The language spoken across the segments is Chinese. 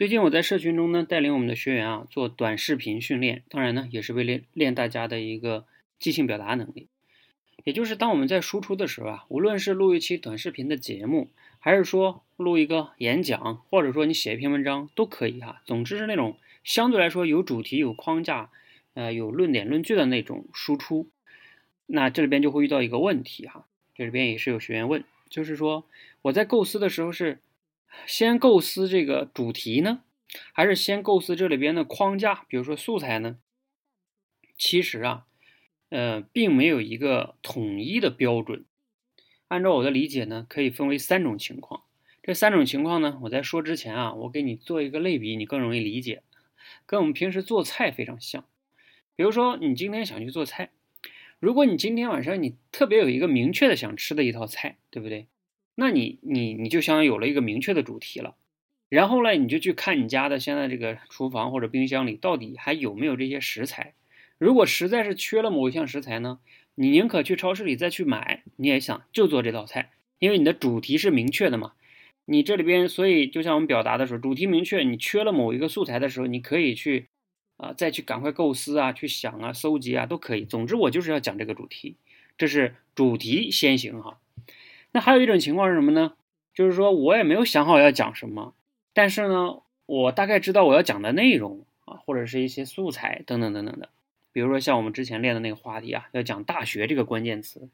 最近我在社群中呢，带领我们的学员啊做短视频训练，当然呢也是为练练大家的一个即兴表达能力。也就是当我们在输出的时候啊，无论是录一期短视频的节目，还是说录一个演讲，或者说你写一篇文章都可以哈。总之是那种相对来说有主题、有框架，呃，有论点论据的那种输出。那这里边就会遇到一个问题哈，这里边也是有学员问，就是说我在构思的时候是。先构思这个主题呢，还是先构思这里边的框架，比如说素材呢？其实啊，呃，并没有一个统一的标准。按照我的理解呢，可以分为三种情况。这三种情况呢，我在说之前啊，我给你做一个类比，你更容易理解。跟我们平时做菜非常像。比如说，你今天想去做菜，如果你今天晚上你特别有一个明确的想吃的一套菜，对不对？那你你你就相当于有了一个明确的主题了，然后呢，你就去看你家的现在这个厨房或者冰箱里到底还有没有这些食材。如果实在是缺了某一项食材呢，你宁可去超市里再去买，你也想就做这道菜，因为你的主题是明确的嘛。你这里边，所以就像我们表达的时候，主题明确，你缺了某一个素材的时候，你可以去啊再去赶快构思啊，去想啊，搜集啊都可以。总之，我就是要讲这个主题，这是主题先行哈。那还有一种情况是什么呢？就是说我也没有想好要讲什么，但是呢，我大概知道我要讲的内容啊，或者是一些素材等等等等的。比如说像我们之前练的那个话题啊，要讲大学这个关键词，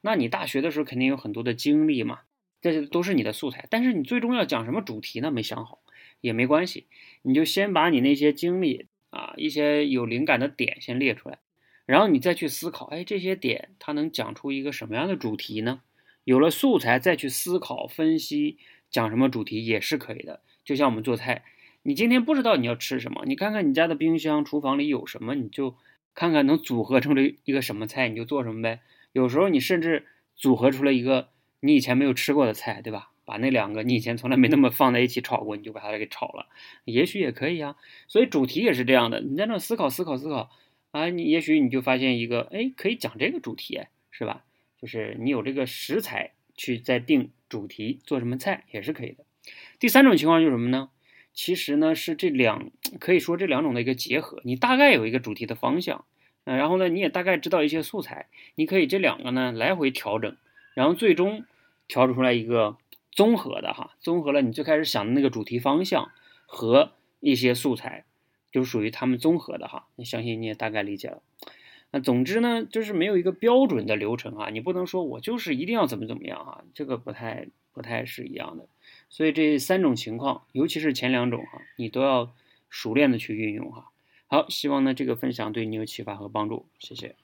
那你大学的时候肯定有很多的经历嘛，这些都是你的素材。但是你最终要讲什么主题呢？没想好也没关系，你就先把你那些经历啊，一些有灵感的点先列出来，然后你再去思考，哎，这些点它能讲出一个什么样的主题呢？有了素材，再去思考分析讲什么主题也是可以的。就像我们做菜，你今天不知道你要吃什么，你看看你家的冰箱、厨房里有什么，你就看看能组合成了一个什么菜，你就做什么呗。有时候你甚至组合出来一个你以前没有吃过的菜，对吧？把那两个你以前从来没那么放在一起炒过，你就把它给炒了，也许也可以啊。所以主题也是这样的，你在那思考、思考、思考啊，你也许你就发现一个，哎，可以讲这个主题，是吧？就是你有这个食材去再定主题做什么菜也是可以的。第三种情况就是什么呢？其实呢是这两可以说这两种的一个结合。你大概有一个主题的方向，嗯，然后呢你也大概知道一些素材，你可以这两个呢来回调整，然后最终调整出来一个综合的哈，综合了你最开始想的那个主题方向和一些素材，就属于他们综合的哈。那相信你也大概理解了。那总之呢，就是没有一个标准的流程啊，你不能说我就是一定要怎么怎么样啊，这个不太不太是一样的。所以这三种情况，尤其是前两种哈，你都要熟练的去运用哈。好，希望呢这个分享对你有启发和帮助，谢谢。